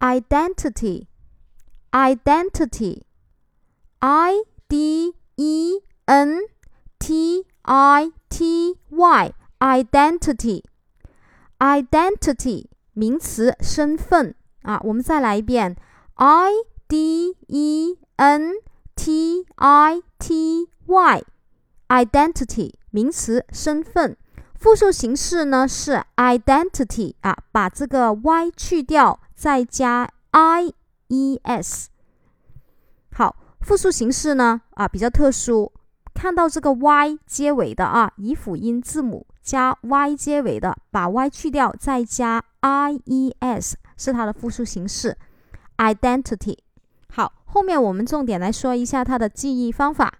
identity identity i d e n t i t y identity identity 名词身份啊，我们再来一遍 i d e n t i t y identity 名词身份。复数形式呢是 identity 啊，把这个 y 去掉， 再加 i e s。好，复数形式呢啊比较特殊，看到这个 y 结尾的啊，以辅音字母加 y 结尾的，把 y 去掉，再加 i e s 是它的复数形式 identity。好，后面我们重点来说一下它的记忆方法。